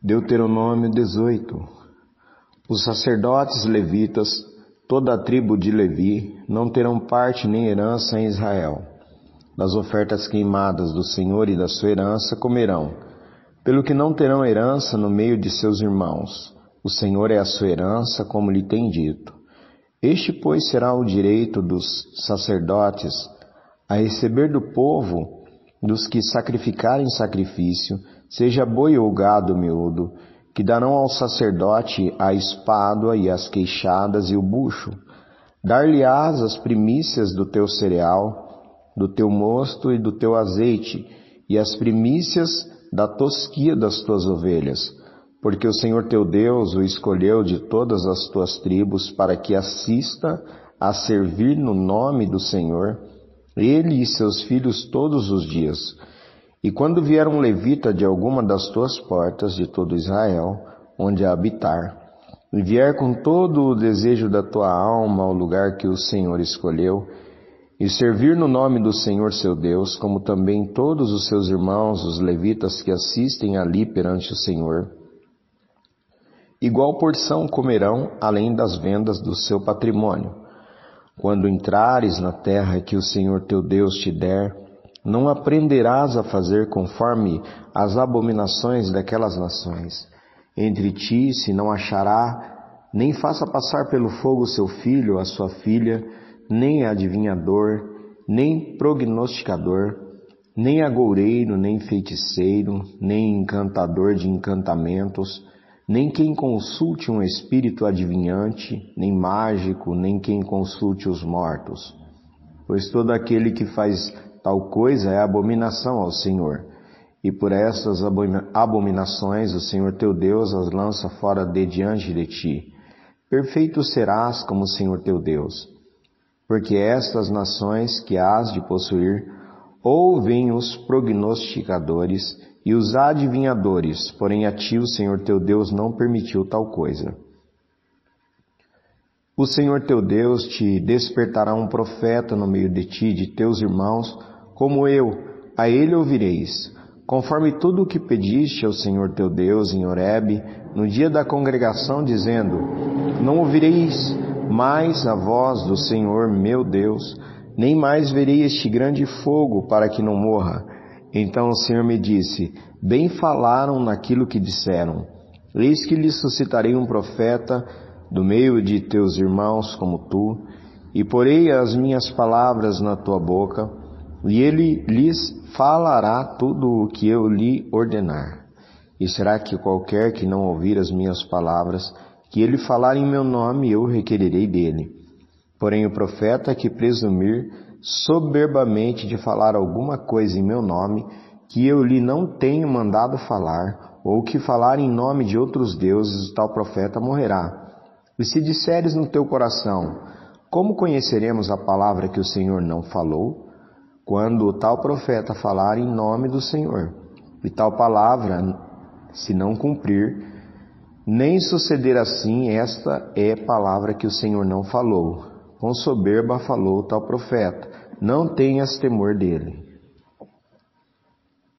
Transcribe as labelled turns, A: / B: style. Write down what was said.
A: Deuteronômio 18 Os sacerdotes levitas, toda a tribo de Levi, não terão parte nem herança em Israel. Das ofertas queimadas do Senhor e da sua herança comerão, pelo que não terão herança no meio de seus irmãos. O Senhor é a sua herança, como lhe tem dito. Este, pois, será o direito dos sacerdotes a receber do povo, dos que sacrificarem sacrifício, seja boi ou gado miúdo, que darão ao sacerdote a espádua e as queixadas e o bucho. Dar-lhe-ás as primícias do teu cereal, do teu mosto e do teu azeite, e as primícias da tosquia das tuas ovelhas, porque o Senhor teu Deus o escolheu de todas as tuas tribos para que assista a servir no nome do Senhor, ele e seus filhos todos os dias e quando vier um levita de alguma das tuas portas de todo Israel, onde habitar, e vier com todo o desejo da tua alma ao lugar que o Senhor escolheu, e servir no nome do Senhor seu Deus, como também todos os seus irmãos, os levitas que assistem ali perante o Senhor, igual porção comerão além das vendas do seu patrimônio. Quando entrares na terra que o Senhor teu Deus te der, não aprenderás a fazer conforme as abominações daquelas nações. Entre ti se não achará, nem faça passar pelo fogo seu filho, a sua filha, nem adivinhador, nem prognosticador, nem agoureiro, nem feiticeiro, nem encantador de encantamentos, nem quem consulte um espírito adivinhante, nem mágico, nem quem consulte os mortos. Pois todo aquele que faz Tal coisa é abominação ao Senhor. E por estas abominações o Senhor teu Deus as lança fora de diante de ti. Perfeito serás como o Senhor teu Deus. Porque estas nações que hás de possuir ouvem os prognosticadores e os adivinhadores, porém a ti o Senhor teu Deus não permitiu tal coisa. O Senhor teu Deus te despertará um profeta no meio de ti, de teus irmãos, como eu, a ele ouvireis, conforme tudo o que pediste ao Senhor teu Deus em Horebe, no dia da congregação, dizendo: Não ouvireis mais a voz do Senhor meu Deus, nem mais verei este grande fogo para que não morra. Então o Senhor me disse: Bem falaram naquilo que disseram. Eis que lhes suscitarei um profeta do meio de teus irmãos como tu, e porei as minhas palavras na tua boca, e ele lhes falará tudo o que eu lhe ordenar. E será que qualquer que não ouvir as minhas palavras, que ele falar em meu nome, eu requererei dele. Porém, o profeta que presumir soberbamente de falar alguma coisa em meu nome, que eu lhe não tenho mandado falar, ou que falar em nome de outros deuses, o tal profeta morrerá. E se disseres no teu coração, como conheceremos a palavra que o Senhor não falou? quando o tal profeta falar em nome do Senhor, e tal palavra se não cumprir, nem suceder assim, esta é palavra que o Senhor não falou. Com soberba falou tal profeta, não tenhas temor dele.